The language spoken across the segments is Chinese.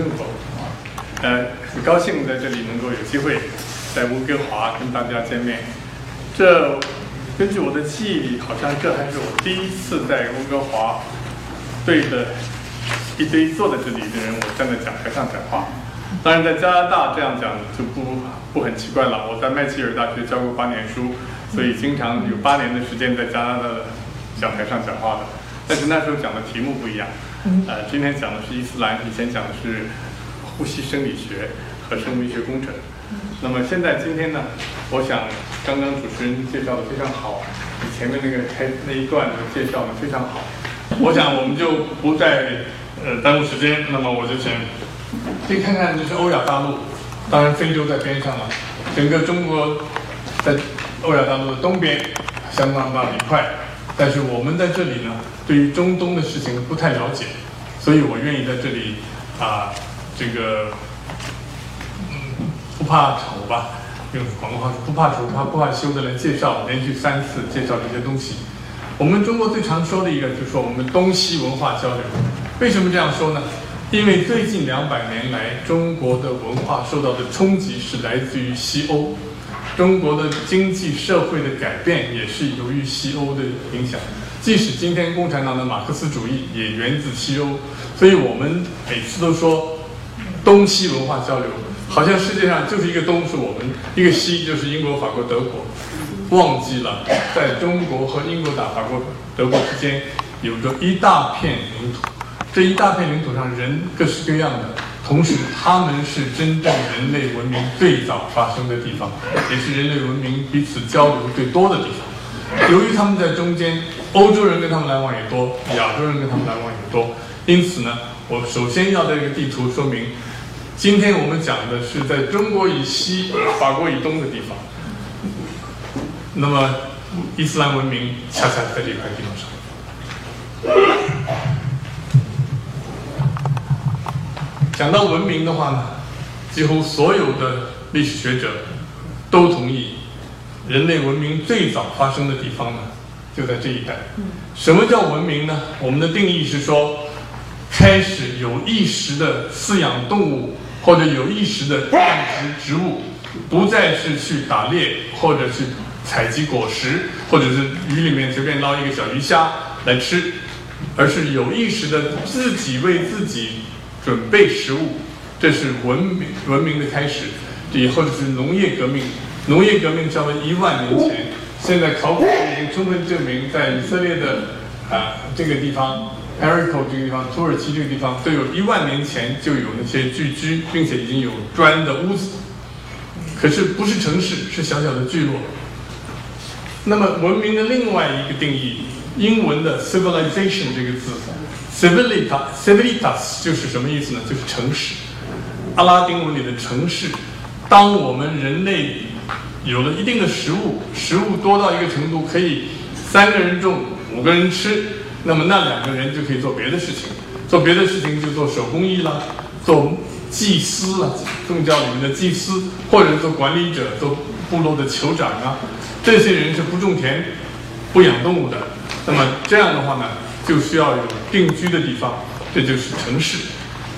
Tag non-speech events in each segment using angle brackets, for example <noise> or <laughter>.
生活。呃，很高兴在这里能够有机会在温哥华跟大家见面。这根据我的记忆，好像这还是我第一次在温哥华对着一堆坐在这里的人，我站在讲台上讲话。当然，在加拿大这样讲就不不很奇怪了。我在麦吉尔大学教过八年书，所以经常有八年的时间在加拿大的讲台上讲话的。但是那时候讲的题目不一样。呃，今天讲的是伊斯兰，以前讲的是呼吸生理学和生物医学工程。那么现在今天呢，我想刚刚主持人介绍的非常好，你前面那个开那一段的介绍的非常好。我想我们就不再呃耽误时间，那么我就先。看看，就是欧亚大陆，当然非洲在边上了。整个中国在欧亚大陆的东边，相当大的一块。但是我们在这里呢，对于中东的事情不太了解，所以我愿意在这里啊，这个不怕丑吧，用广东话说不怕丑，怕不怕羞的来介绍，连续三次介绍这些东西。我们中国最常说的一个就是说我们东西文化交流。为什么这样说呢？因为最近两百年来，中国的文化受到的冲击是来自于西欧，中国的经济社会的改变也是由于西欧的影响。即使今天共产党的马克思主义也源自西欧，所以我们每次都说东西文化交流，好像世界上就是一个东是我们，一个西就是英国、法国、德国，忘记了在中国和英国、打法国、德国之间有着一大片领土。这一大片领土上人各式各样的，同时他们是真正人类文明最早发生的地方，也是人类文明彼此交流最多的地方。由于他们在中间，欧洲人跟他们来往也多，亚洲人跟他们来往也多，因此呢，我首先要在这个地图说明，今天我们讲的是在中国以西、法国以东的地方。那么，伊斯兰文明恰恰在这块地方上。讲到文明的话呢，几乎所有的历史学者都同意，人类文明最早发生的地方呢，就在这一带。什么叫文明呢？我们的定义是说，开始有意识的饲养动物，或者有意识的种植植物，不再是去打猎或者去采集果实，或者是鱼里面随便捞一个小鱼虾来吃，而是有意识的自己为自己。准备食物，这是文明文明的开始。以后就是农业革命，农业革命差不多一万年前。现在考古已经充分证明，在以色列的啊这个地方，Jericho 这个地方，土耳其这个地方，都有一万年前就有那些聚居，并且已经有砖的屋子。可是不是城市，是小小的聚落。那么文明的另外一个定义，英文的 civilization 这个字。Civilitas, civilitas 就是什么意思呢？就是城市。阿拉丁文里的城市。当我们人类有了一定的食物，食物多到一个程度，可以三个人种，五个人吃，那么那两个人就可以做别的事情。做别的事情就做手工艺啦，做祭司啦，宗教里面的祭司，或者做管理者，做部落的酋长啊。这些人是不种田、不养动物的。那么这样的话呢？就需要有定居的地方，这就是城市。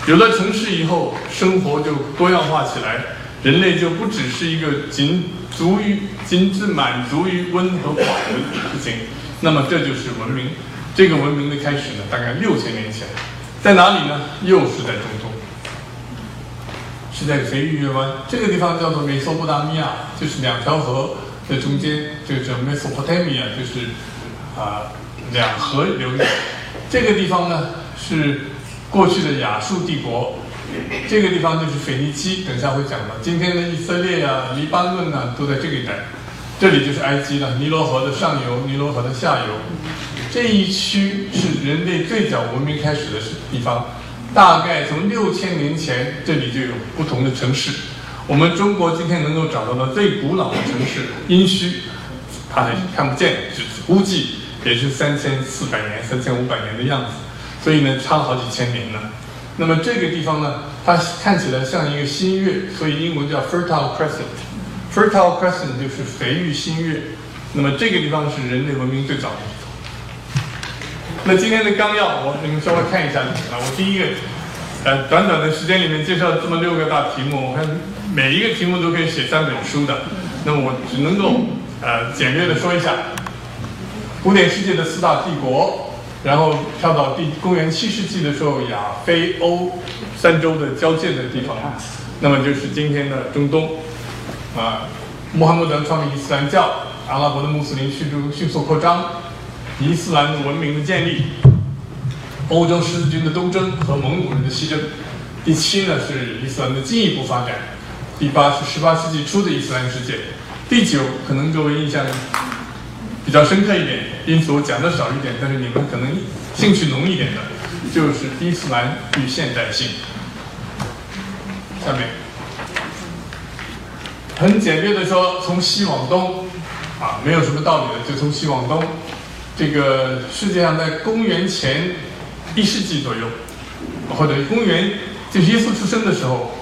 有了城市以后，生活就多样化起来，人类就不只是一个仅足于、仅只满足于温和饱的事情。那么这就是文明。这个文明的开始呢，大概六千年前，在哪里呢？又是在中东，是在肥鱼月湾这个地方，叫做美索不达米亚，就是两条河的中间，这个叫 Mesopotamia，就是啊。两河流域，这个地方呢是过去的亚述帝国，这个地方就是腓尼基，等下会讲到。今天的以色列呀、黎巴嫩呢都在这个一带，这里就是埃及了，尼罗河的上游，尼罗河的下游，这一区是人类最早文明开始的地方，大概从六千年前这里就有不同的城市。我们中国今天能够找到的最古老的城市殷墟，它还看不见，只估计。也是三千四百年、三千五百年的样子，所以呢，差好几千年呢。那么这个地方呢，它看起来像一个新月，所以英文叫 Fertile Crescent。Fertile Crescent 就是肥育新月。那么这个地方是人类文明最早的地方。那今天的纲要，我你们稍微看一下啊。我第一个呃，短短的时间里面介绍这么六个大题目，我看每一个题目都可以写三本书的。那么我只能够呃简略的说一下，古典世界的四大帝国，然后跳到第公元七世纪的时候，亚非欧三洲的交界的地方，那么就是今天的中东，啊，穆罕默德创立伊斯兰教，阿拉伯的穆斯林迅速迅速扩张，伊斯兰文明的建立。欧洲十字军的东征和蒙古人的西征，第七呢是伊斯兰的进一步发展，第八是十八世纪初的伊斯兰世界，第九可能各位印象比较深刻一点，因此我讲的少一点，但是你们可能兴趣浓一点的，就是伊斯兰与现代性。下面很简略的说，从西往东，啊，没有什么道理的，就从西往东，这个世界上在公元前。一世纪左右，或者公元就是耶稣出生的时候，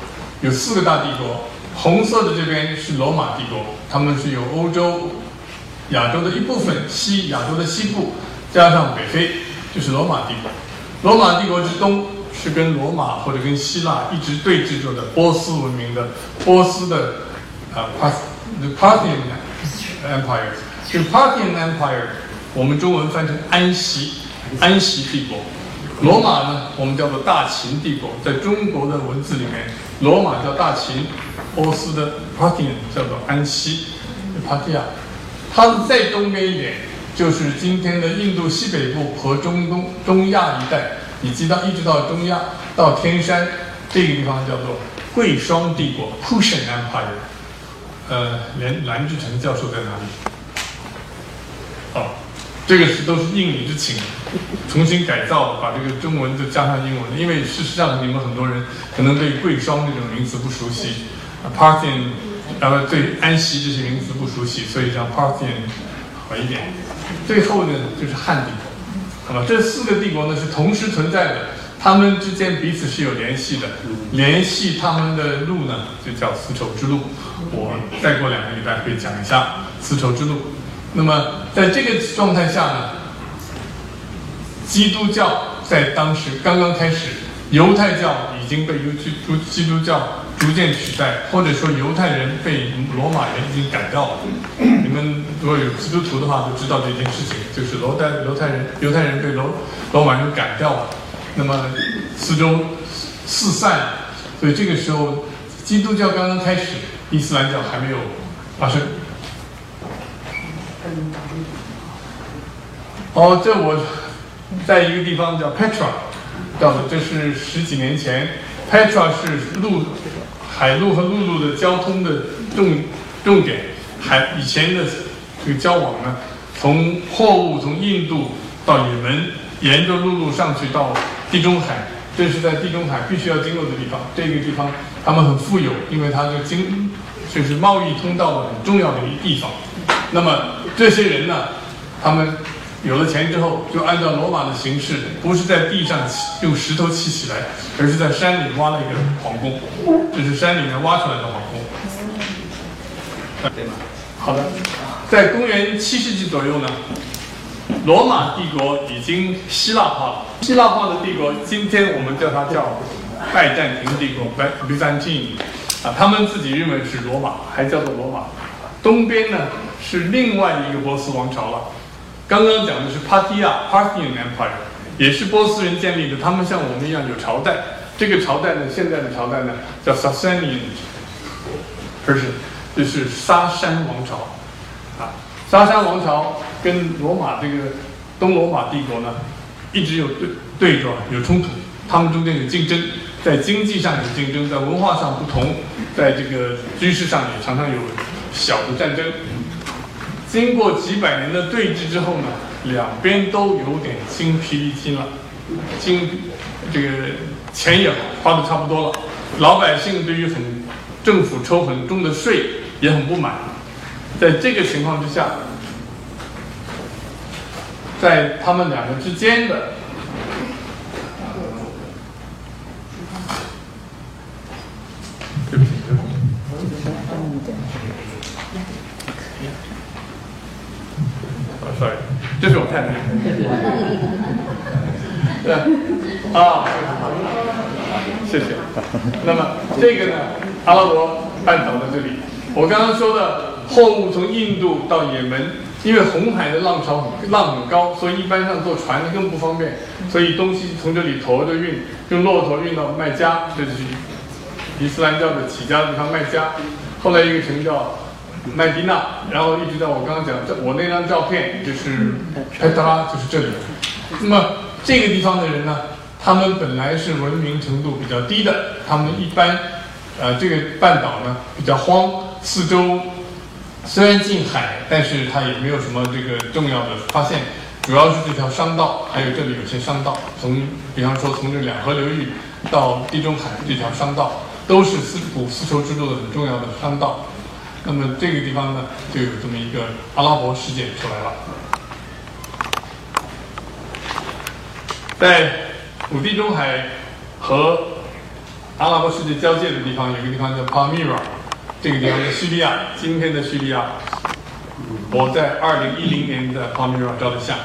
有四个大帝国。红色的这边是罗马帝国，他们是由欧洲、亚洲的一部分，西亚洲的西部加上北非，就是罗马帝国。罗马帝国之东是跟罗马或者跟希腊一直对峙着的波斯文明的波斯的啊，Parthian Empire，就 Parthian Empire，我们中文翻成安息安息帝国。罗马呢，我们叫做大秦帝国，在中国的文字里面，罗马叫大秦，波斯的 Parthian 叫做安息 p a r t h i a 它再东边一点，就是今天的印度西北部和中东、中亚一带，以及到一直到中亚到天山这个地方叫做贵霜帝国 （Kushan Empire）。呃，连蓝志成教授在哪里？好。这个是都是应你之请，重新改造，把这个中文就加上英文。因为事实上，你们很多人可能对贵霜这种名词不熟悉，Parthian，然后对安息这些名词不熟悉，所以叫 Parthian 好一点。最后呢，就是汉帝国，好吧？这四个帝国呢是同时存在的，他们之间彼此是有联系的，联系他们的路呢就叫丝绸之路。我再过两个礼拜会讲一下丝绸之路。那么，在这个状态下呢，基督教在当时刚刚开始，犹太教已经被犹基督基督教逐渐取代，或者说犹太人被罗马人已经赶掉了。你们如果有基督徒的话，都知道这件事情，就是罗代犹太人犹太人被罗罗马人赶掉了。那么四周四散，所以这个时候基督教刚刚开始，伊斯兰教还没有发生。哦，这我在一个地方叫 Petra，叫的这是十几年前，Petra 是路海路和陆路的交通的重重点，海以前的这个交往呢，从货物从印度到也门，沿着陆路上去到地中海，这是在地中海必须要经过的地方。这个地方他们很富有，因为它的经就是贸易通道的很重要的一个地方。那么这些人呢，他们。有了钱之后，就按照罗马的形式，不是在地上用石头砌起来，而是在山里挖了一个皇宫，这是山里面挖出来的皇宫。对吗？好的，在公元七世纪左右呢，罗马帝国已经希腊化了。希腊化的帝国，今天我们叫它叫拜占庭帝国 （Byzantine） 啊，他们自己认为是罗马，还叫做罗马。东边呢是另外一个波斯王朝了。刚刚讲的是 Parthia Parthian Empire，也是波斯人建立的。他们像我们一样有朝代。这个朝代呢，现在的朝代呢叫 Sasanian Persian，就是沙山王朝。啊，沙山王朝跟罗马这个东罗马帝国呢，一直有对对撞有冲突。他们中间有竞争，在经济上有竞争，在文化上不同，在这个军事上也常常有小的战争。经过几百年的对峙之后呢，两边都有点精疲力尽了，经这个钱也花的差不多了，老百姓对于很政府抽很重的税也很不满，在这个情况之下，在他们两个之间的。sorry，这是我太太。<laughs> 对，啊。谢谢。那么这个呢，阿拉伯半岛的这里，我刚刚说的货物从印度到也门，因为红海的浪潮浪很高，所以一般上坐船更不方便，所以东西从这里驮着运，用骆驼运到麦加，这就是伊斯兰教的起家的地方麦加。后来一个城叫麦迪娜，然后一直到我刚刚讲，这我那张照片就是佩德拉，就是这里。那么这个地方的人呢？他们本来是文明程度比较低的，他们一般，呃，这个半岛呢比较荒，四周虽然近海，但是它也没有什么这个重要的发现，主要是这条商道，还有这里有些商道，从比方说从这两河流域到地中海这条商道，都是丝古丝绸之路的很重要的商道。那么这个地方呢，就有这么一个阿拉伯事件出来了，在。古地中海和阿拉伯世界交界的地方，有个地方叫帕米尔这个地方在叙利亚。今天的叙利亚，我在二零一零年的 Palmyra 照的相。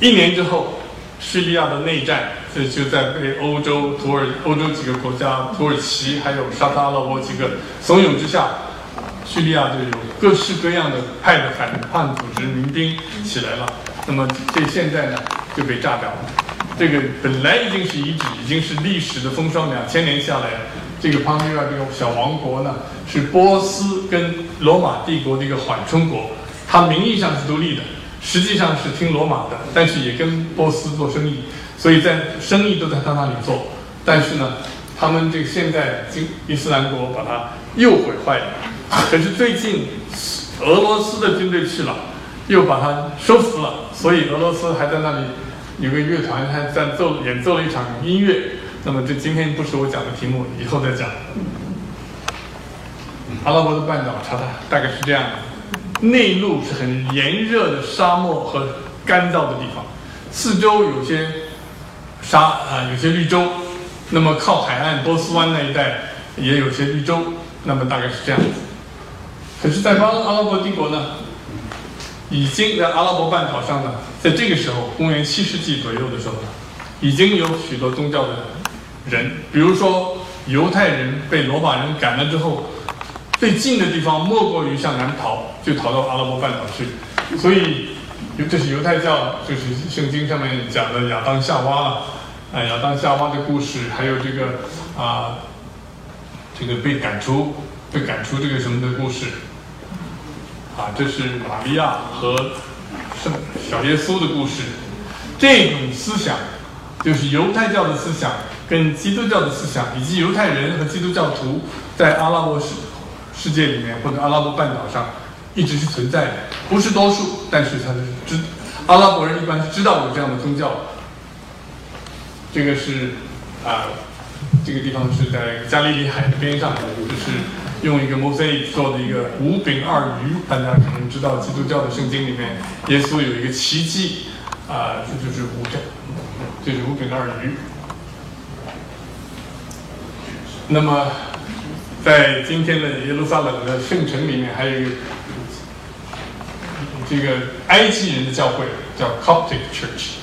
一年之后，叙利亚的内战，这就在被欧洲、土耳欧洲几个国家、土耳其还有沙特阿拉伯几个怂恿之下，叙利亚就有各式各样的派的反叛组织民兵起来了。那么这现在呢，就被炸掉了。这个本来已经是遗址，已经是历史的风霜。两千年下来，这个庞米尔这个小王国呢，是波斯跟罗马帝国的一个缓冲国。它名义上是独立的，实际上是听罗马的，但是也跟波斯做生意，所以在生意都在他那里做。但是呢，他们这个现在经伊斯兰国把它又毁坏了。可是最近俄罗斯的军队去了，又把它收服了，所以俄罗斯还在那里。有个乐团还在奏演奏了一场音乐，那么这今天不是我讲的题目，以后再讲。阿拉伯的半岛，查查大概是这样的：内陆是很炎热的沙漠和干燥的地方，四周有些沙啊，有些绿洲。那么靠海岸波斯湾那一带也有些绿洲，那么大概是这样子。可是，在巴阿拉伯帝国呢？已经在阿拉伯半岛上呢，在这个时候，公元七世纪左右的时候，已经有许多宗教的人，比如说犹太人被罗马人赶了之后，最近的地方莫过于向南逃，就逃到阿拉伯半岛去。所以，这是犹太教，就是圣经上面讲的亚当夏娃了，啊，亚当夏娃的故事，还有这个啊，这个被赶出、被赶出这个什么的故事。啊，这是玛利亚和圣小耶稣的故事。这种思想就是犹太教的思想，跟基督教的思想，以及犹太人和基督教徒在阿拉伯世世界里面或者阿拉伯半岛上一直是存在的，不是多数，但是他是知阿拉伯人一般是知道有这样的宗教。这个是啊，这个地方是在加利利海的边上，就是。用一个 mosaic 做的一个五饼二鱼，大家可能知道基督教的圣经里面，耶稣有一个奇迹，啊，这就是五饼，就是五饼二鱼。那么，在今天的耶路撒冷的圣城里面，还有一个这个埃及人的教会，叫 Coptic Church。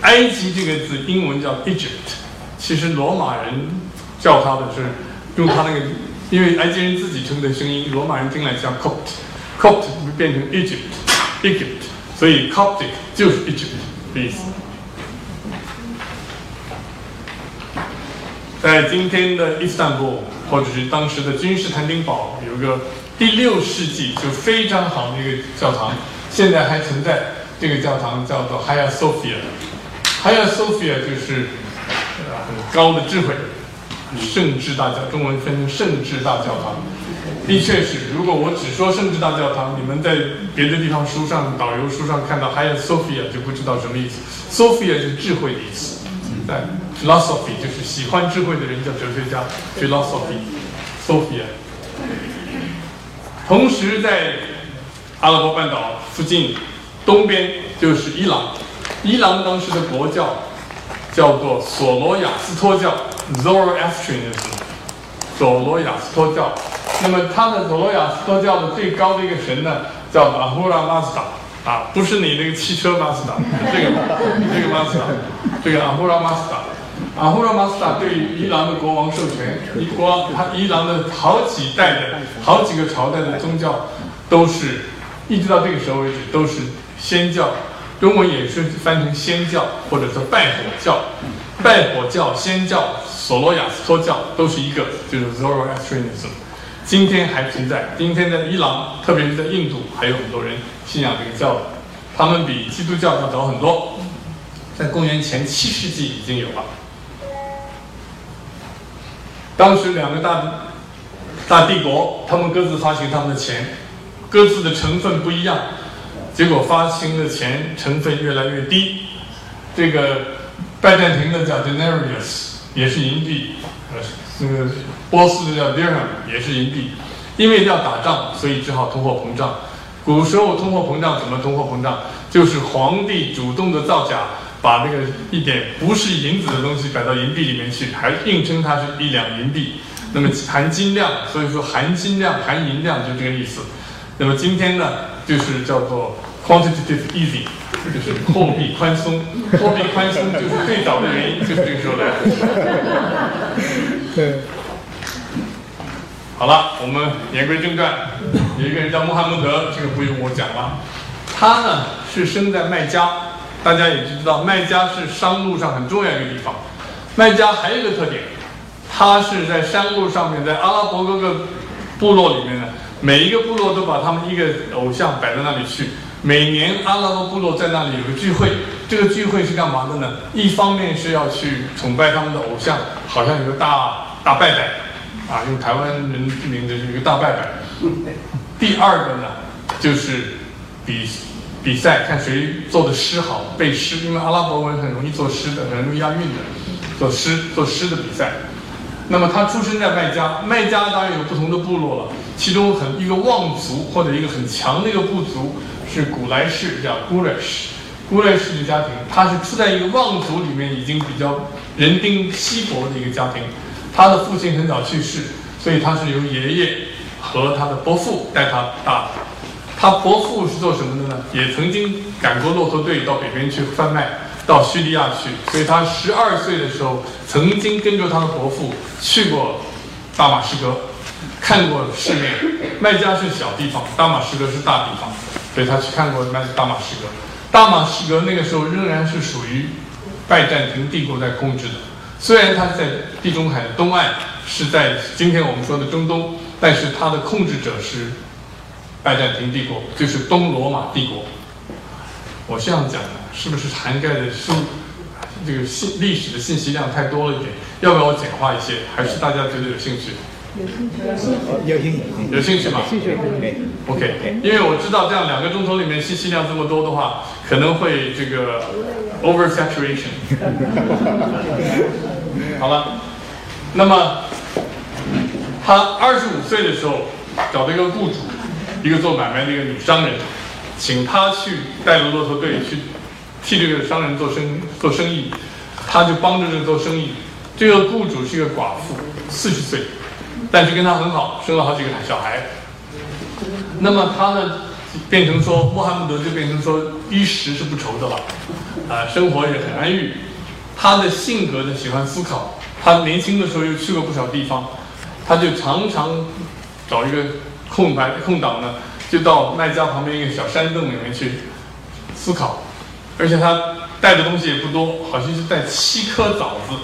埃及这个字英文叫 Egypt，其实罗马人叫它的是用它那个。因为埃及人自己称的声音，罗马人听来像 Copt，Copt 变成 Egypt，Egypt，所以 Coptic 就是 Egypt 的意思。在今天的伊斯坦布尔或者是当时的君士坦丁堡，有一个第六世纪就非常好的一个教堂，现在还存在。这个教堂叫做 Hagia Sophia，Hagia Sophia 就是很高的智慧。圣智大教，中文分成圣智大教堂，的确是。如果我只说圣智大教堂，你们在别的地方书上、导游书上看到还有 Sophia，就不知道什么意思。Sophia 就是智慧的意思，在 philosophy 就是喜欢智慧的人叫哲学家，philosophy，Sophia。同时在阿拉伯半岛附近东边就是伊朗，伊朗当时的国教叫做索罗亚斯托教。Zoroastrianism，索罗亚斯托教。那么，他的索罗亚斯托教的最高的一个神呢，叫阿胡拉马斯达啊，不是你那个汽车马斯达，这个这个马斯达，这个阿胡拉马斯达。阿胡拉马斯达对于伊朗的国王授权，伊国他伊朗的好几代的好几个朝代的宗教，都是一直到这个时候为止都是仙教，中文也是翻成仙教或者说拜火教，拜火教、仙教、索罗亚斯托教都是一个，就是 Zoroastrianism，今天还存在。今天在伊朗，特别是在印度，还有很多人信仰这个教的，他们比基督教要早很多，在公元前七世纪已经有了。当时两个大大帝国，他们各自发行他们的钱，各自的成分不一样，结果发行的钱成分越来越低。这个拜占庭的叫 denarius，也是银币；呃，那个波斯的叫 dirham，也是银币。因为要打仗，所以只好通货膨胀。古时候通货膨胀怎么通货膨胀？就是皇帝主动的造假。把那个一点不是银子的东西摆到银币里面去，还硬称它是一两银币。那么含金量，所以说含金量、含银量就这个意思。那么今天呢，就是叫做 quantitative easing，就是货币宽松。<laughs> 货币宽松就是最早的原因就是这个时候来的。对。好了，我们言归正传。有一个人叫穆罕默德，这个不用我讲了。他呢是生在麦加。大家也就知道，麦加是商路上很重要一个地方。麦加还有一个特点，它是在山路上面，在阿拉伯各个部落里面呢，每一个部落都把他们一个偶像摆在那里去。每年阿拉伯部落在那里有个聚会，这个聚会是干嘛的呢？一方面是要去崇拜他们的偶像，好像有个大大拜拜，啊，用台湾人名的一个大拜拜。第二个呢，就是比。比赛看谁做的诗好背诗，因为阿拉伯文很容易作诗的，很容易押韵的，作诗作诗的比赛。那么他出生在麦加，麦加当然有不同的部落了，其中很一个望族或者一个很强的一个部族是古莱氏，叫 Gurish，古莱氏的家庭，他是出在一个望族里面，已经比较人丁稀薄的一个家庭。他的父亲很早去世，所以他是由爷爷和他的伯父带他大。他伯父是做什么的呢？也曾经赶过骆驼队到北边去贩卖，到叙利亚去。所以他十二岁的时候，曾经跟着他的伯父去过大马士革，看过世面。麦加是小地方，大马士革是大地方，所以他去看过麦大马士革。大马士革那个时候仍然是属于拜占庭帝国在控制的，虽然它在地中海的东岸，是在今天我们说的中东，但是它的控制者是。拜占庭帝国就是东罗马帝国。我这样讲的，是不是涵盖的是这个信历史的信息量太多了一点？要不要我简化一些？还是大家觉得有兴趣？有兴趣，有兴趣，有兴趣吗？兴趣，OK。因为我知道这样两个钟头里面信息量这么多的话，可能会这个 over saturation。<laughs> 好了，那么他二十五岁的时候找到一个雇主。一个做买卖的一个女商人，请他去带着骆驼队去替这个商人做生做生意，他就帮着这做生意。这个雇主是一个寡妇，四十岁，但是跟他很好，生了好几个小孩。那么他呢，变成说穆罕默德就变成说衣食是不愁的了，啊，生活也很安逸。他的性格呢，喜欢思考。他年轻的时候又去过不少地方，他就常常找一个。空白空档呢，就到麦家旁边一个小山洞里面去思考，而且他带的东西也不多，好像是带七颗枣子，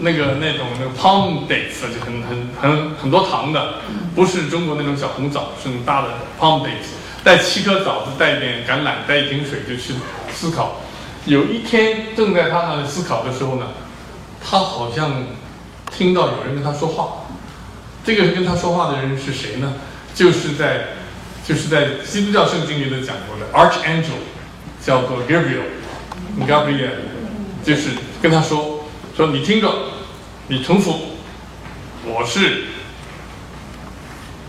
那个那种那个 palm dates 就很很很很多糖的，不是中国那种小红枣，是那种大的 palm dates，带七颗枣子，带一点橄榄，带一瓶水就去思考。有一天正在他那里思考的时候呢，他好像听到有人跟他说话，这个跟他说话的人是谁呢？就是在，就是在基督教圣经里头讲过的 Archangel，叫做 Gabriel，Gabriel，就是跟他说说你听着，你重复，我是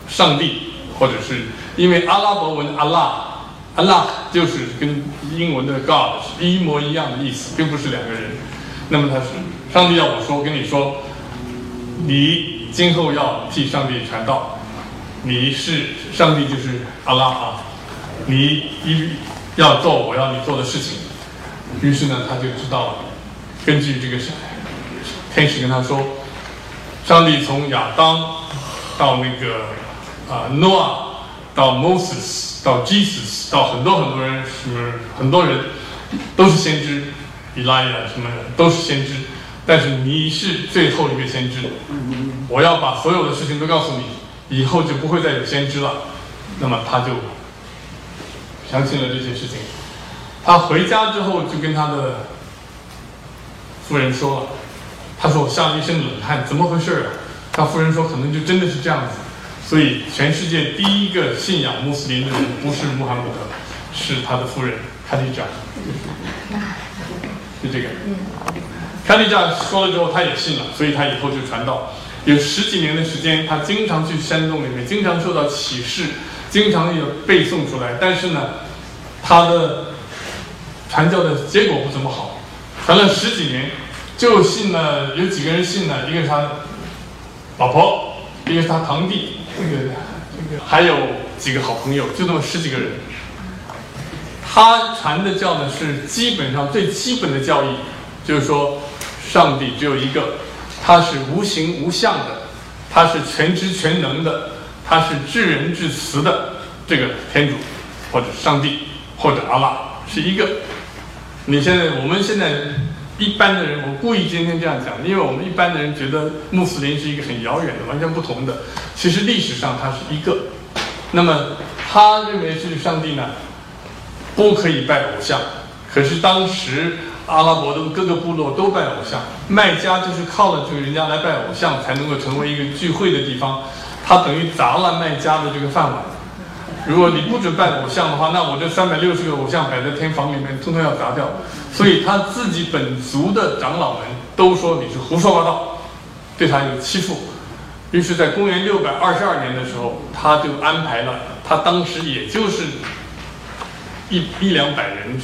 上帝，或者是因为阿拉伯文 Allah，Allah 就是跟英文的 God 是一模一样的意思，并不是两个人。那么他是上帝要我说跟你说，你今后要替上帝传道。你是上帝，就是阿拉啊！你一要做我要你做的事情，于是呢，他就知道了。根据这个天使跟他说，上帝从亚当到那个啊 Noah 到 Moses 到 Jesus 到很多很多人什么很多人都是先知，以拉亚什么都是先知，但是你是最后一个先知，我要把所有的事情都告诉你，以后就不会再有先知了。那么他就相信了这些事情。他回家之后就跟他的夫人说了，他说我吓了一身冷汗，怎么回事啊？他夫人说可能就真的是这样子。所以全世界第一个信仰穆斯林的人不是穆罕默德，是他的夫人卡迪扎。就这个，卡迪扎说了之后他也信了，所以他以后就传道。有十几年的时间，他经常去山洞里面，经常受到启示，经常有背诵出来。但是呢，他的传教的结果不怎么好，传了十几年，就信了有几个人信了，一个是他老婆，一个是他堂弟，这个这个还有几个好朋友，就这么十几个人。他传的教呢是基本上最基本的教义，就是说上帝只有一个。他是无形无相的，他是全知全能的，他是至仁至慈的这个天主，或者上帝，或者阿拉是一个。你现在我们现在一般的人，我故意今天这样讲，因为我们一般的人觉得穆斯林是一个很遥远的、完全不同的。其实历史上他是一个。那么他认为是上帝呢，不可以拜偶像。可是当时。阿拉伯的各个部落都拜偶像，麦加就是靠了这个人家来拜偶像才能够成为一个聚会的地方，他等于砸了麦家的这个饭碗。如果你不准拜偶像的话，那我这三百六十个偶像摆在天房里面，通通要砸掉。所以他自己本族的长老们都说你是胡说八道，对他有欺负。于是，在公元六百二十二年的时候，他就安排了，他当时也就是一一两百人，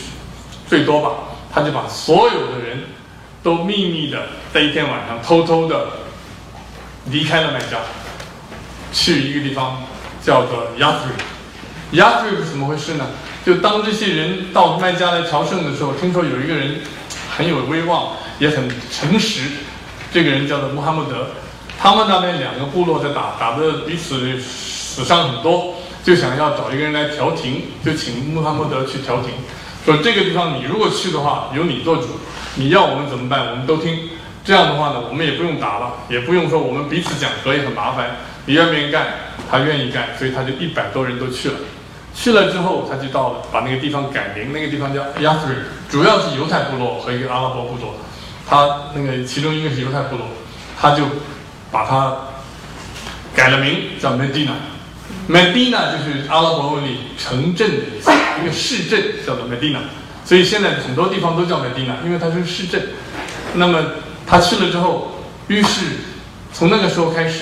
最多吧。他就把所有的人都秘密的在一天晚上偷偷的离开了麦加，去一个地方叫做亚特瑞。亚特瑞是怎么回事呢？就当这些人到麦加来朝圣的时候，听说有一个人很有威望，也很诚实。这个人叫做穆罕默德。他们那边两个部落在打，打的彼此死伤很多，就想要找一个人来调停，就请穆罕默德去调停。说这个地方你如果去的话，由你做主，你要我们怎么办，我们都听。这样的话呢，我们也不用打了，也不用说我们彼此讲和也很麻烦。你愿不愿意干？他愿意干，所以他就一百多人都去了。去了之后，他就到了，把那个地方改名，那个地方叫亚斯瑞，主要是犹太部落和一个阿拉伯部落。他那个其中一个是犹太部落，他就把它改了名，叫 Medina。Medina 就是阿拉伯文里城镇的意思，一个市镇叫做 Medina，所以现在很多地方都叫 Medina，因为它是市镇。那么他去了之后，于是从那个时候开始，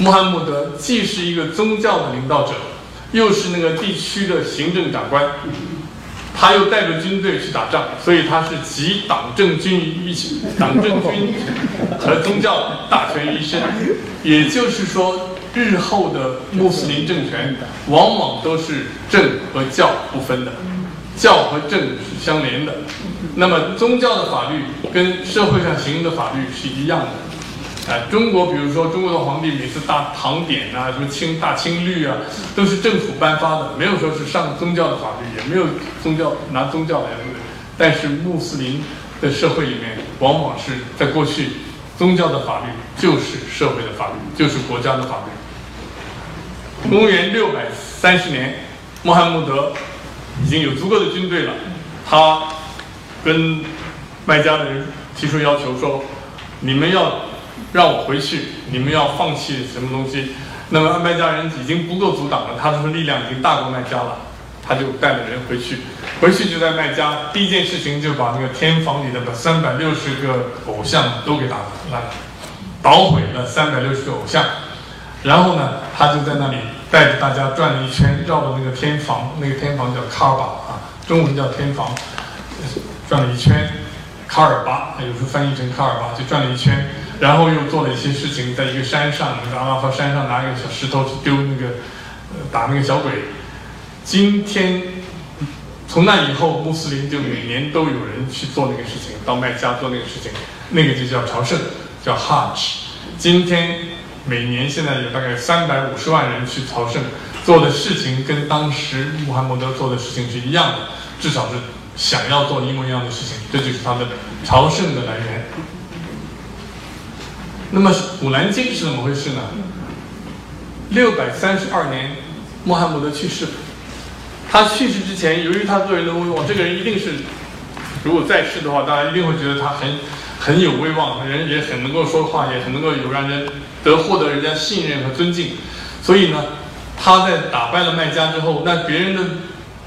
穆罕默德既是一个宗教的领导者，又是那个地区的行政长官，他又带着军队去打仗，所以他是集党政军于一起，党政军和宗教大权于一身，也就是说。日后的穆斯林政权往往都是政和教不分的，教和政是相连的。那么宗教的法律跟社会上行的法律是一样的。啊，中国比如说中国的皇帝每次大唐典啊，什么清大清律啊，都是政府颁发的，没有说是上宗教的法律，也没有宗教拿宗教来。但是穆斯林的社会里面，往往是在过去，宗教的法律就是社会的法律，就是国家的法律。公元六百三十年，穆罕默德已经有足够的军队了。他跟麦加的人提出要求说：“你们要让我回去，你们要放弃什么东西？”那么麦加人已经不够阻挡了，他的力量已经大过麦加了。他就带着人回去，回去就在麦加，第一件事情就把那个天房里的三百六十个偶像都给打烂，捣毁了三百六十个偶像。然后呢，他就在那里带着大家转了一圈，绕着那个天房，那个天房叫卡尔巴啊，中文叫天房，转了一圈，卡尔巴，有时候翻译成卡尔巴，就转了一圈，然后又做了一些事情，在一个山上，那个阿拉法山上拿一个小石头去丢那个，打那个小鬼。今天从那以后，穆斯林就每年都有人去做那个事情，到麦加做那个事情，那个就叫朝圣。叫 Hajj。今天每年现在有大概三百五十万人去朝圣，做的事情跟当时穆罕默德做的事情是一样的，至少是想要做一模一样的事情，这就是他的朝圣的来源。那么《古兰经》是怎么回事呢？六百三十二年，穆罕默德去世。他去世之前，由于他个人的威望，这个人一定是，如果在世的话，大家一定会觉得他很很有威望，人也很能够说话，也很能够有让人得获得人家信任和尊敬。所以呢，他在打败了麦加之后，那别人的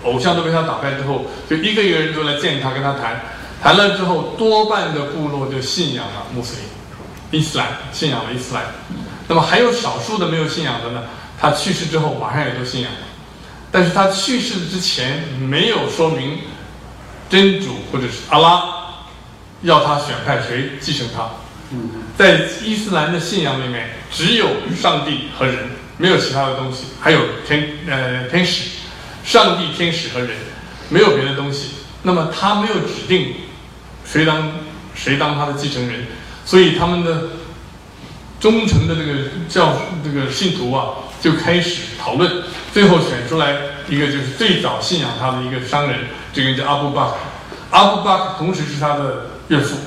偶像都被他打败之后，就一个一个人都来见他，跟他谈，谈了之后，多半的部落就信仰了穆斯林，伊斯兰，信仰了伊斯兰。那么还有少数的没有信仰的呢？他去世之后，马上也都信仰了。但是他去世之前没有说明真主或者是阿拉要他选派谁继承他。在伊斯兰的信仰里面，只有上帝和人，没有其他的东西。还有天呃天使，上帝、天使和人，没有别的东西。那么他没有指定谁当谁当他的继承人，所以他们的忠诚的这个教这个信徒啊，就开始讨论。最后选出来一个就是最早信仰他的一个商人，这个人叫阿布巴克。阿布巴克同时是他的岳父，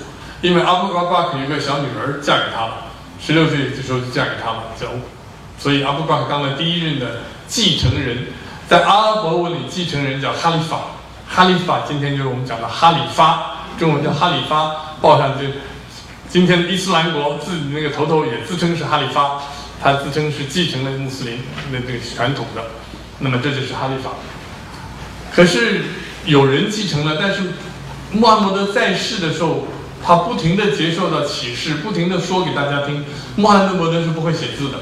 因为阿布巴克有一个小女儿嫁给他了，十六岁的时候就嫁给他了，叫，所以阿布巴克当了第一任的继承人。在阿拉伯文里，继承人叫哈里法，哈里法今天就是我们讲的哈里发，中文叫哈里发，报上就今天的伊斯兰国自己那个头头也自称是哈里发。他自称是继承了穆斯林那这个传统的，那么这就是哈利法。可是有人继承了，但是穆罕默德在世的时候，他不停的接受到启示，不停的说给大家听。穆罕默德是不会写字的，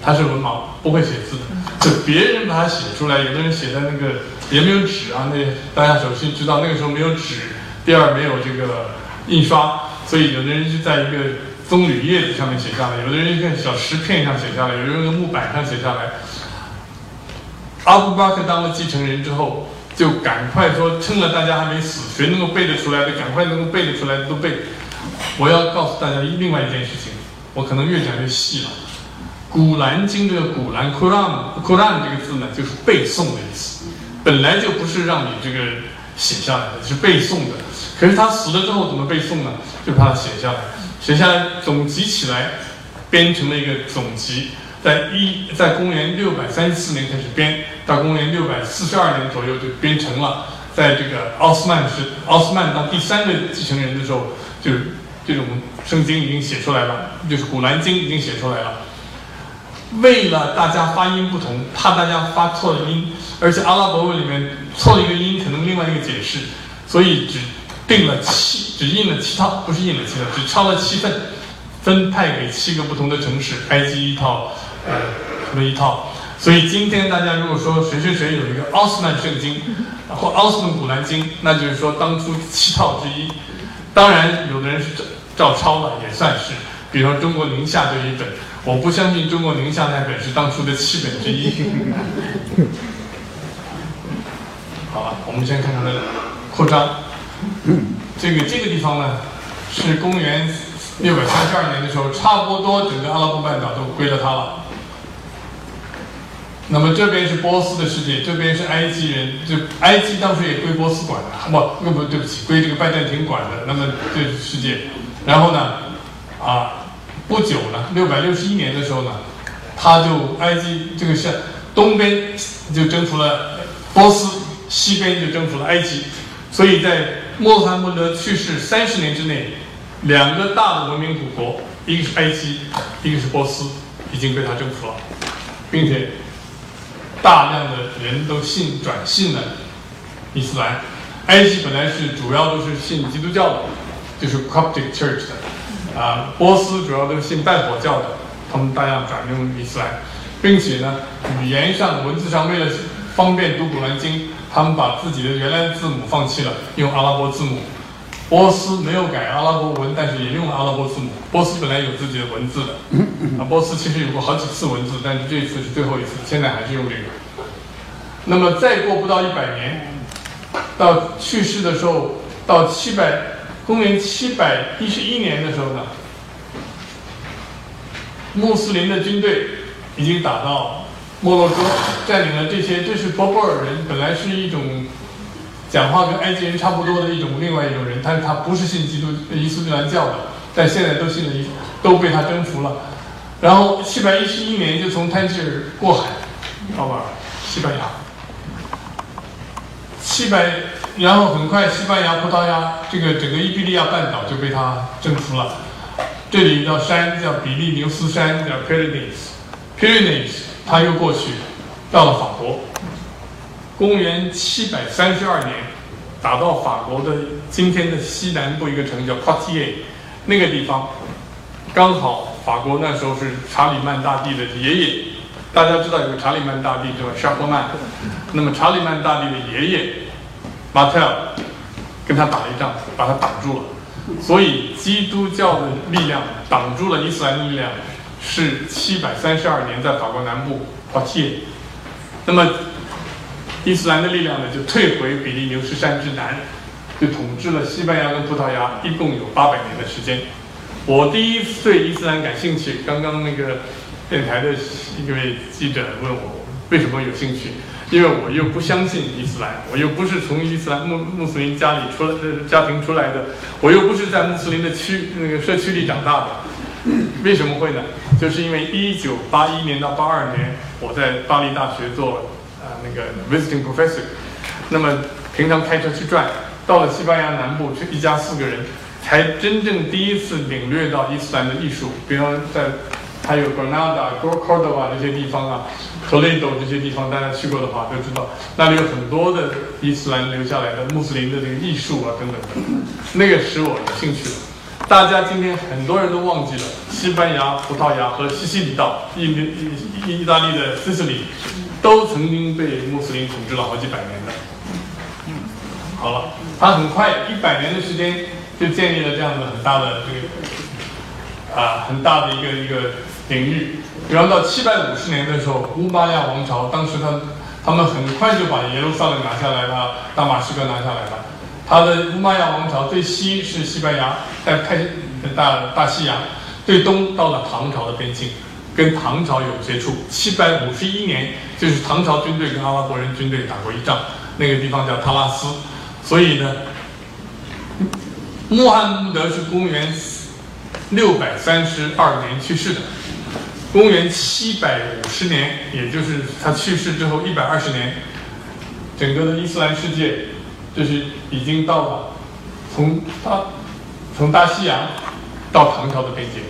他是文盲，不会写字的，就别人把他写出来。有的人写在那个也没有纸啊，那大家首先知道那个时候没有纸，第二没有这个印刷，所以有的人就在一个。棕榈叶子上面写下来，有的人用小石片上写下来，有人用木板上写下来。阿布巴克当了继承人之后，就赶快说，趁着大家还没死，谁能够背得出来的，赶快能够背得出来的都背。我要告诉大家另外一件事情，我可能越讲越细了。古兰经这个古兰 （Quran），Quran 这个字呢，就是背诵的意思，本来就不是让你这个写下来的，是背诵的。可是他死了之后怎么背诵呢？就把它写下来。写下来总集起来，编成了一个总集，在一在公元六百三十四年开始编，到公元六百四十二年左右就编成了。在这个奥斯曼是奥斯曼当第三个继承人的时候，就这种圣经已经写出来了，就是古兰经已经写出来了。为了大家发音不同，怕大家发错了音，而且阿拉伯文里面错了一个音，可能另外一个解释，所以只。订了七，只印了七套，不是印了七套，只抄了七份，分派给七个不同的城市，埃及一套，呃，什么一套。所以今天大家如果说谁谁谁有一个奥斯曼圣经，或奥斯曼古兰经，那就是说当初七套之一。当然，有的人是照照抄了，也算是。比如说中国宁夏就一本，我不相信中国宁夏那本是当初的七本之一。<laughs> 好了，我们先看它的扩张。这个这个地方呢，是公元六百三十二年的时候，差不多整个阿拉伯半岛都归了他了。那么这边是波斯的世界，这边是埃及人，就埃及当时也归波斯管的，不，不，对不起，归这个拜占庭管的。那么这世界，然后呢，啊，不久呢，六百六十一年的时候呢，他就埃及这个是东边就征服了波斯，西边就征服了埃及，所以在。穆罕默德去世三十年之内，两个大的文明古国，一个是埃及，一个是波斯，已经被他征服了，并且大量的人都信转信了伊斯兰。埃及本来是主要都是信基督教的，就是 Coptic Church 的，啊，波斯主要都是信拜火教的，他们大量转用伊斯兰，并且呢，语言上、文字上为了方便读古兰经。他们把自己的原来的字母放弃了，用阿拉伯字母。波斯没有改阿拉伯文，但是也用了阿拉伯字母。波斯本来有自己的文字的，<laughs> 啊，波斯其实有过好几次文字，但是这一次是最后一次，现在还是用这个。那么再过不到一百年，到去世的时候，到七百公元七百一十一年的时候呢，穆斯林的军队已经打到摩洛哥，占领了这些。这是波波尔人，本来是一种讲话跟埃及人差不多的一种另外一种人，但是他不是信基督伊斯兰教的，但现在都信了，都被他征服了。然后七百一十一年就从泰吉尔过海到了西班牙。七百，然后很快西班牙、葡萄牙这个整个伊比利亚半岛就被他征服了。这里一条山叫比利牛斯山，叫 Pyrenees，Pyrenees，他又过去到了法国。公元七百三十二年，打到法国的今天的西南部一个城叫 p o t i e r 那个地方，刚好法国那时候是查理曼大帝的爷爷。大家知道有个查理曼大帝是吧？沙伯曼。那么查理曼大帝的爷爷马特尔跟他打了一仗，把他挡住了。所以基督教的力量挡住了伊斯兰的力量，是七百三十二年在法国南部抛弃。那么伊斯兰的力量呢，就退回比利牛斯山之南，就统治了西班牙跟葡萄牙，一共有八百年的时间。我第一次对伊斯兰感兴趣，刚刚那个。电台的一位记者问我为什么有兴趣，因为我又不相信伊斯兰，我又不是从伊斯兰穆穆斯林家里出来的家庭出来的，我又不是在穆斯林的区那个社区里长大的，为什么会呢？就是因为一九八一年到八二年，我在巴黎大学做啊那个 visiting professor，那么平常开车去转，到了西班牙南部，去一家四个人，才真正第一次领略到伊斯兰的艺术，比方在。还有 Granada、Cordova 这些地方啊，Toledo 这些地方，大家去过的话都知道，那里有很多的伊斯兰留下来的穆斯林的这个艺术啊等等的，那个使我有兴趣。大家今天很多人都忘记了，西班牙、葡萄牙和西西里岛、意意意大利的西西里，都曾经被穆斯林统治了好几百年的。好了，他很快一百年的时间就建立了这样的很大的这个啊很大的一个一个。领域，然后到七百五十年的时候，乌巴亚王朝当时他他们很快就把耶路撒冷拿下来了，大马士革拿下来了。他的乌玛雅王朝最西是西班牙，在太大大西洋，最东到了唐朝的边境，跟唐朝有接触。七百五十一年，就是唐朝军队跟阿拉伯人军队打过一仗，那个地方叫塔拉斯。所以呢，穆罕默德是公元六百三十二年去世的。公元七百五十年，也就是他去世之后一百二十年，整个的伊斯兰世界就是已经到了从大从大西洋到唐朝的边界。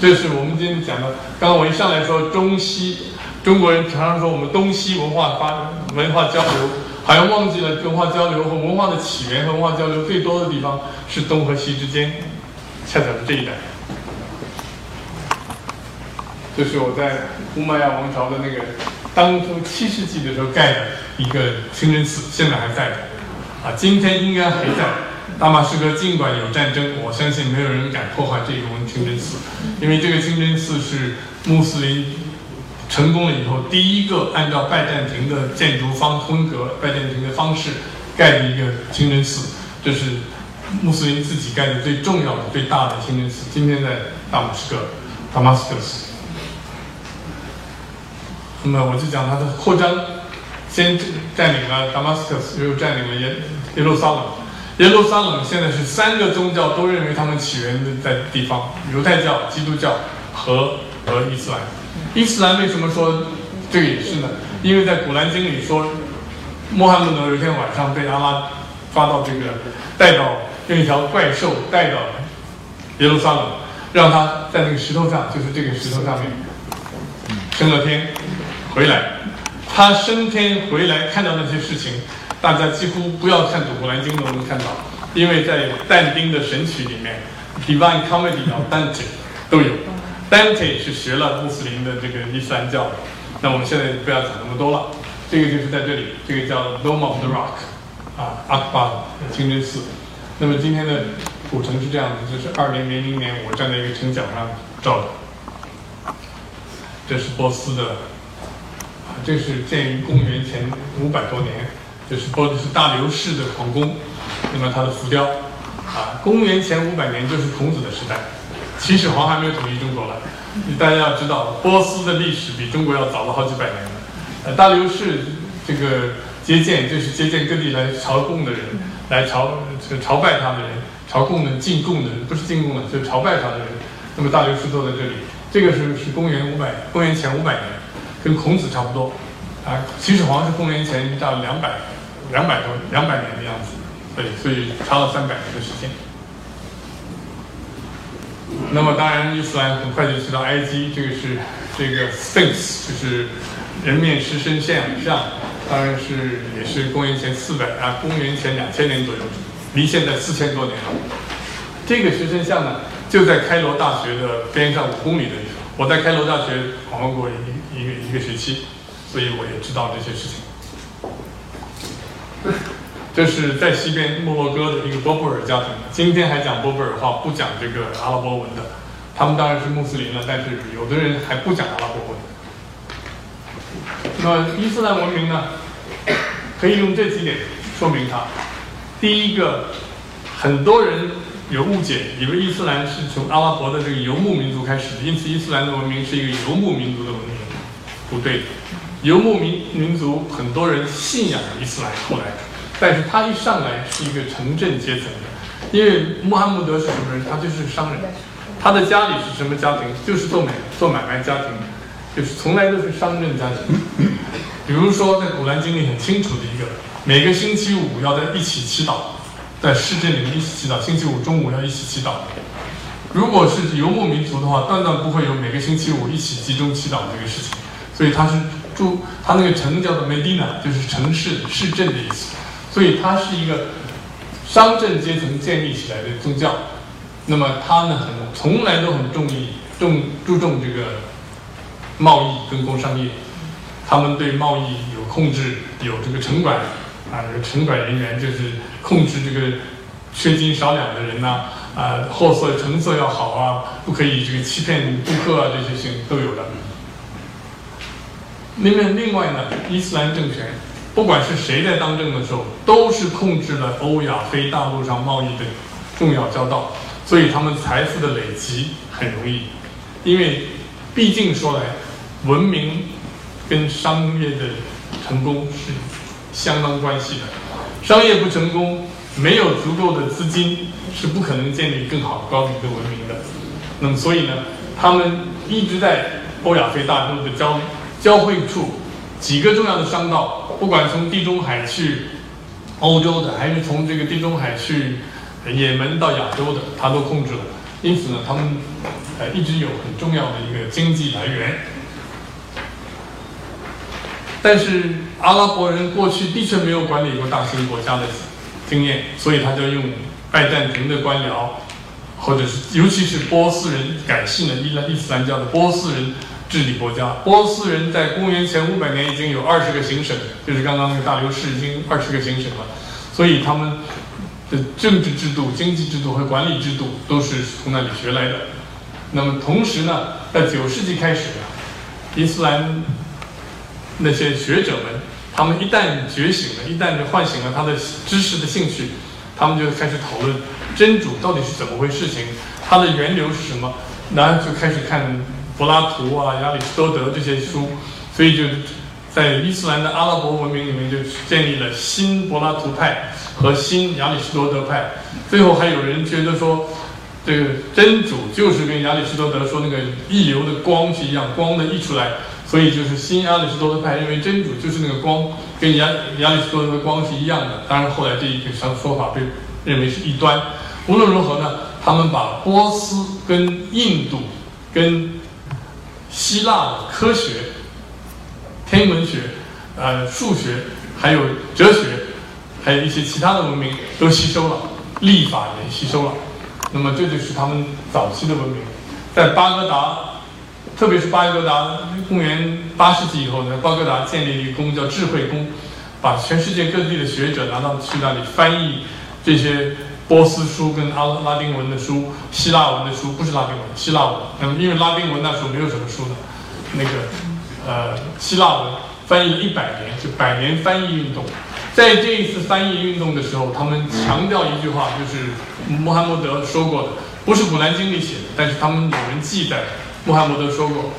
这是我们今天讲的。刚刚我一上来说中西，中国人常常说我们东西文化发文化交流，好像忘记了文化交流和文化的起源和文化交流最多的地方是东和西之间，恰巧是这一带。这是我在乌玛亚王朝的那个当初七世纪的时候盖的一个清真寺，现在还在的。啊，今天应该还在。大马士革尽管有战争，我相信没有人敢破坏这个清真寺，因为这个清真寺是穆斯林成功了以后第一个按照拜占庭的建筑方风格、拜占庭的方式盖的一个清真寺，这是穆斯林自己盖的最重要的、最大的清真寺。今天在大马士革 （Damascus）。那么我就讲它的扩张，先占领了 Damascus，又占领了耶耶路撒冷。耶路撒冷现在是三个宗教都认为他们起源的在地方：犹太教、基督教和和伊斯兰。伊斯兰为什么说这个也是呢？因为在古兰经里说，穆罕默德有一天晚上被阿拉抓到这个带到用一条怪兽带到耶路撒冷，让他在那个石头上，就是这个石头上面升了天。回来，他升天回来看到那些事情，大家几乎不要看《古兰经》都能看到，因为在但丁的《神曲》里面，《Divine Comedy》和 Dante 都有。Dante 是学了穆斯林的这个伊斯兰教的，那我们现在不要讲那么多了。这个就是在这里，这个叫 Dome of the Rock，啊，阿克巴清真寺。那么今天的古城是这样的，这是二零零零年我站在一个城角上照的，这是波斯的。这是建于公元前五百多年，就是波斯大流士的皇宫，那么它的浮雕，啊，公元前五百年就是孔子的时代，秦始皇还没有统一中国了。大家要知道，波斯的历史比中国要早了好几百年。呃，大流士这个接见就是接见各地来朝贡的人，来朝朝拜他的人，朝贡的进贡的人，不是进贡的，就是朝拜他的人。那么大流士坐在这里，这个是是公元五百，公元前五百年，跟孔子差不多。啊，秦始皇是公元前到两百，两百多两百年的样子，对，所以差了三百年的时间。那么当然，伊斯兰很快就去到埃及，这个是这个 Sphinx，就是人面狮身像像，当然是也是公元前四百啊，公元前两千年左右，离现在四千多年了。这个狮身像呢，就在开罗大学的边上五公里的地方。我在开罗大学访问过一一个一个学期，所以我也知道这些事情。<laughs> 这是在西边摩洛哥的一个波布尔家庭。今天还讲波布尔话，不讲这个阿拉伯文的。他们当然是穆斯林了，但是有的人还不讲阿拉伯文。那伊斯兰文明呢？可以用这几点说明它。第一个，很多人有误解，以为伊斯兰是从阿拉伯的这个游牧民族开始的，因此伊斯兰的文明是一个游牧民族的文明。不对，游牧民民族很多人信仰伊斯兰，后来。但是他一上来是一个城镇阶层的，因为穆罕默德是什么人？他就是商人，他的家里是什么家庭？就是做买做买卖家庭，就是从来都是商人家庭。比如说在古兰经里很清楚的一个，每个星期五要在一起祈祷，在市镇里面一起祈祷，星期五中午要一起祈祷。如果是游牧民族的话，断断不会有每个星期五一起集中祈祷这个事情。所以他是住他那个城叫做 Medina，就是城市市镇的意思。所以它是一个商镇阶层建立起来的宗教，那么它呢很从来都很重意重注重这个贸易跟工商业，他们对贸易有控制，有这个城管啊，有城管人员就是控制这个缺斤少两的人呐，啊货色成色要好啊，不可以这个欺骗顾客啊，这些事情都有的。另外另外呢，伊斯兰政权。不管是谁在当政的时候，都是控制了欧亚非大陆上贸易的重要交道，所以他们财富的累积很容易。因为毕竟说来，文明跟商业的成功是相当关系的。商业不成功，没有足够的资金，是不可能建立更好高级的文明的。那么，所以呢，他们一直在欧亚非大陆的交交汇处。几个重要的商道，不管从地中海去欧洲的，还是从这个地中海去也门到亚洲的，他都控制了。因此呢，他们呃一直有很重要的一个经济来源。但是阿拉伯人过去的确没有管理过大型国家的经验，所以他就用拜占庭的官僚，或者是尤其是波斯人改信了伊伊斯兰教的波斯人。治理国家，波斯人在公元前五百年已经有二十个行省，就是刚刚那个大流士已经二十个行省了，所以他们的政治制度、经济制度和管理制度都是从那里学来的。那么同时呢，在九世纪开始啊，伊斯兰那些学者们，他们一旦觉醒了，一旦唤醒了他的知识的兴趣，他们就开始讨论真主到底是怎么回事情，它的源流是什么，然后就开始看。柏拉图啊，亚里士多德这些书，所以就在伊斯兰的阿拉伯文明里面就建立了新柏拉图派和新亚里士多德派。最后还有人觉得说，这个真主就是跟亚里士多德说那个溢流的光是一样，光的溢出来，所以就是新亚里士多德派认为真主就是那个光，跟亚亚里士多德的光是一样的。当然后来这一个说说法被认为是异端。无论如何呢，他们把波斯跟印度跟希腊的科学、天文学、呃数学，还有哲学，还有一些其他的文明都吸收了，立法也吸收了。那么这就是他们早期的文明。在巴格达，特别是巴格达，公元八世纪以后呢，巴格达建立一个宫叫智慧宫，把全世界各地的学者拿到去那里翻译这些。波斯书跟阿拉丁文的书、希腊文的书不是拉丁文，希腊文。嗯因为拉丁文那时候没有什么书的，那个呃希腊文翻译了一百年，就百年翻译运动。在这一次翻译运动的时候，他们强调一句话，就是穆罕默德说过的：不是《古兰经》里写的，但是他们有人记载，穆罕默德说过，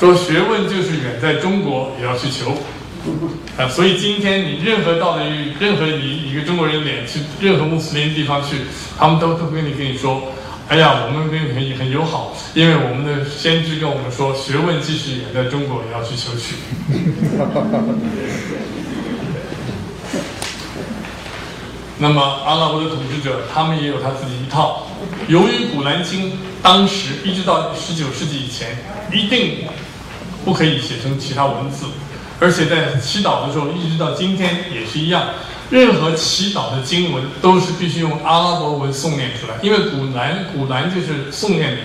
说学问就是远在中国也要去求。<laughs> 啊，所以今天你任何到了任何一一个中国人脸去任何穆斯林地方去，他们都都跟你跟你说，哎呀，我们跟你很很友好，因为我们的先知跟我们说，学问即使远在中国也要去求取。<laughs> 那么阿拉伯的统治者，他们也有他自己一套。由于《古兰经》当时一直到十九世纪以前，一定不可以写成其他文字。而且在祈祷的时候，一直到今天也是一样，任何祈祷的经文都是必须用阿拉伯文诵念出来，因为古兰古兰就是诵念礼，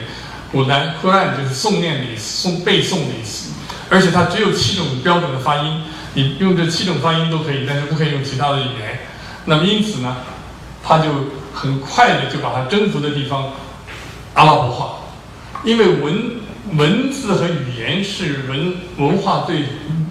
古兰 Quran 就是诵念礼、诵背诵的意思，而且它只有七种标准的发音，你用这七种发音都可以，但是不可以用其他的语言。那么因此呢，他就很快的就把它征服的地方阿拉伯化，因为文。文字和语言是文文化最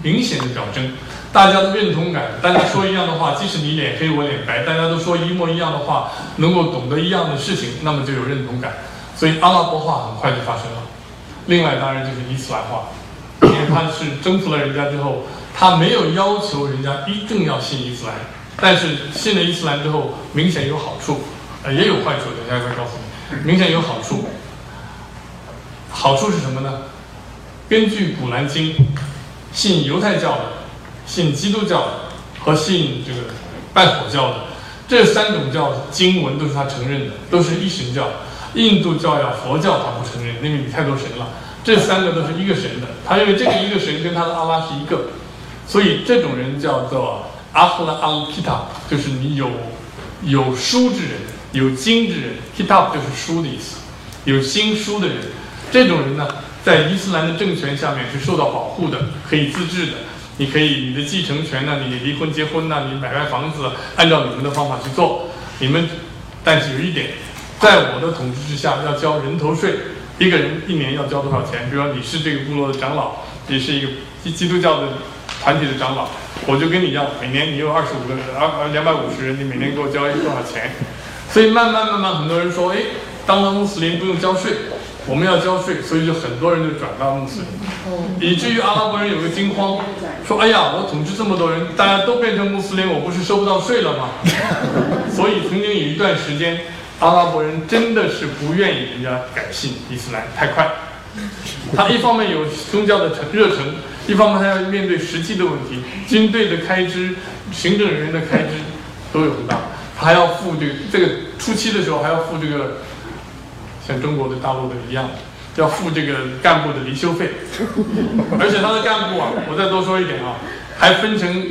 明显的表征，大家的认同感，大家说一样的话，即使你脸黑我脸白，大家都说一模一样的话，能够懂得一样的事情，那么就有认同感。所以阿拉伯化很快就发生了。另外当然就是伊斯兰化，因为他是征服了人家之后，他没有要求人家一定要信伊斯兰，但是信了伊斯兰之后，明显有好处，呃也有坏处，等下再告诉你，明显有好处。好处是什么呢？根据《古兰经》，信犹太教的、信基督教的和信这个拜火教的这三种教经文都是他承认的，都是一神教。印度教呀、佛教他不承认，因为你太多神了。这三个都是一个神的，他认为这个一个神跟他的阿拉是一个，所以这种人叫做阿赫拉阿鲁 kitab，就是你有有书之人，有经之人。kitab 就是书的意思，有经书的人。这种人呢，在伊斯兰的政权下面是受到保护的，可以自治的。你可以你的继承权呢，你离婚结婚呢，你买卖房子，按照你们的方法去做。你们，但是有一点，在我的统治之下要交人头税，一个人一年要交多少钱？比如说你是这个部落的长老，你是一个基基督教的团体的长老，我就跟你要，每年你有二十五个二二两百五十人，你每年给我交多少钱？所以慢慢慢慢，很多人说，哎，当了穆斯林不用交税。我们要交税，所以就很多人就转到穆斯林，以至于阿拉伯人有个惊慌，说：“哎呀，我统治这么多人，大家都变成穆斯林，我不是收不到税了吗？” <laughs> 所以曾经有一段时间，阿拉伯人真的是不愿意人家改信伊斯兰，太快。他一方面有宗教的热热诚，一方面他要面对实际的问题，军队的开支、行政人员的开支都有很大，他还要付这个这个初期的时候还要付这个。像中国的大陆的一样，要付这个干部的离休费，<laughs> 而且他的干部啊，我再多说一点啊，还分成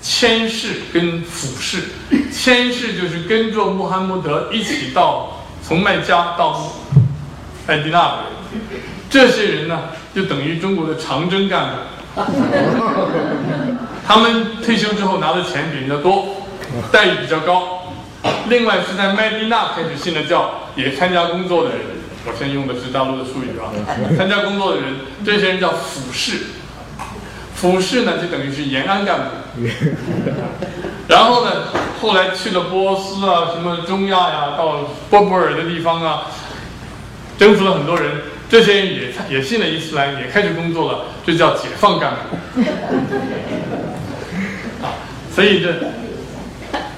签士跟府士。签士就是跟着穆罕默德一起到从麦加到麦地那的人，这些人呢，就等于中国的长征干部，<laughs> 他们退休之后拿的钱比人家多，待遇比较高。另外是在麦地那开始信了教，也参加工作的人，我现在用的是大陆的术语啊。<laughs> 参加工作的人，这些人叫俯视。俯视呢就等于是延安干部。<laughs> 然后呢，后来去了波斯啊，什么中亚呀，到波普尔的地方啊，征服了很多人，这些人也也信了伊斯兰，也开始工作了，这叫解放干部。<laughs> 啊，所以这，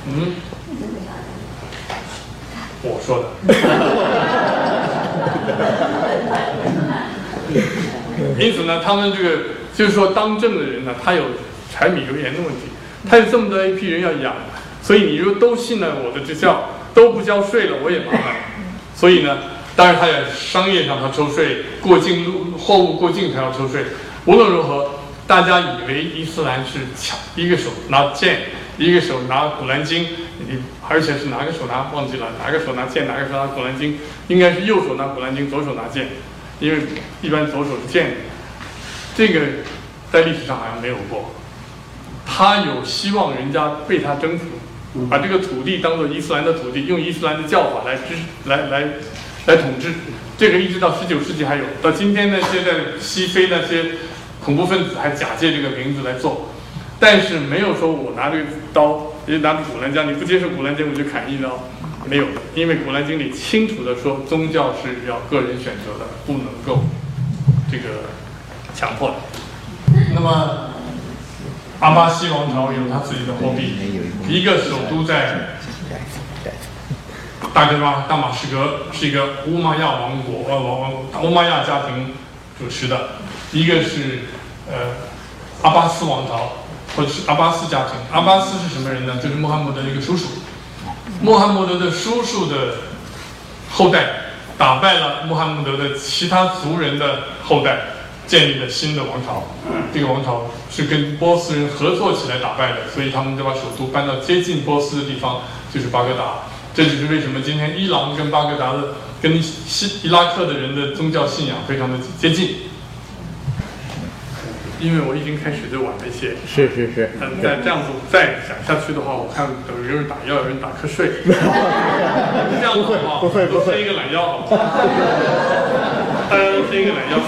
嗯。我说的，<laughs> 因此呢，他们这个就是说，当政的人呢，他有柴米油盐的问题，他有这么多一批人要养，所以你如果都信了我的这教，都不交税了，我也麻烦。所以呢，当然他在商业上他抽税，过境路货物过境他要抽税。无论如何，大家以为伊斯兰是抢一个手拿剑，一个手拿古兰经。你而且是哪个手拿忘记了，哪个手拿剑，哪个手拿古兰经，应该是右手拿古兰经，左手拿剑，因为一般左手是剑。这个在历史上好像没有过。他有希望人家被他征服，把这个土地当做伊斯兰的土地，用伊斯兰的教法来支来来来统治。这个一直到十九世纪还有，到今天那些在西非那些恐怖分子还假借这个名字来做，但是没有说我拿这个刀。你拿着古兰经，你不接受古兰经，我就砍一刀。没有，因为《古兰经》里清楚的说，宗教是要个人选择的，不能够这个强迫的。那么，阿巴西王朝有他自己的货币，一个首都在大格巴大马士革，是一个乌玛亚王国呃王王乌玛亚家庭主持的；一个是呃阿巴斯王朝或者是阿巴斯家庭。阿巴斯是什么人呢？就是穆罕默德的一个叔叔。穆罕默德的叔叔的后代打败了穆罕默德的其他族人的后代，建立了新的王朝。这个王朝是跟波斯人合作起来打败的，所以他们就把首都搬到接近波斯的地方，就是巴格达。这就是为什么今天伊朗跟巴格达的、跟西伊拉克的人的宗教信仰非常的接近。因为我已经开始就晚了一些，是是是。但，再这样子再讲下去的话，我看等于有人打药，有人打瞌睡。这样子的话，不会不会，伸一个懒腰，好吗？嗯，伸一个懒腰。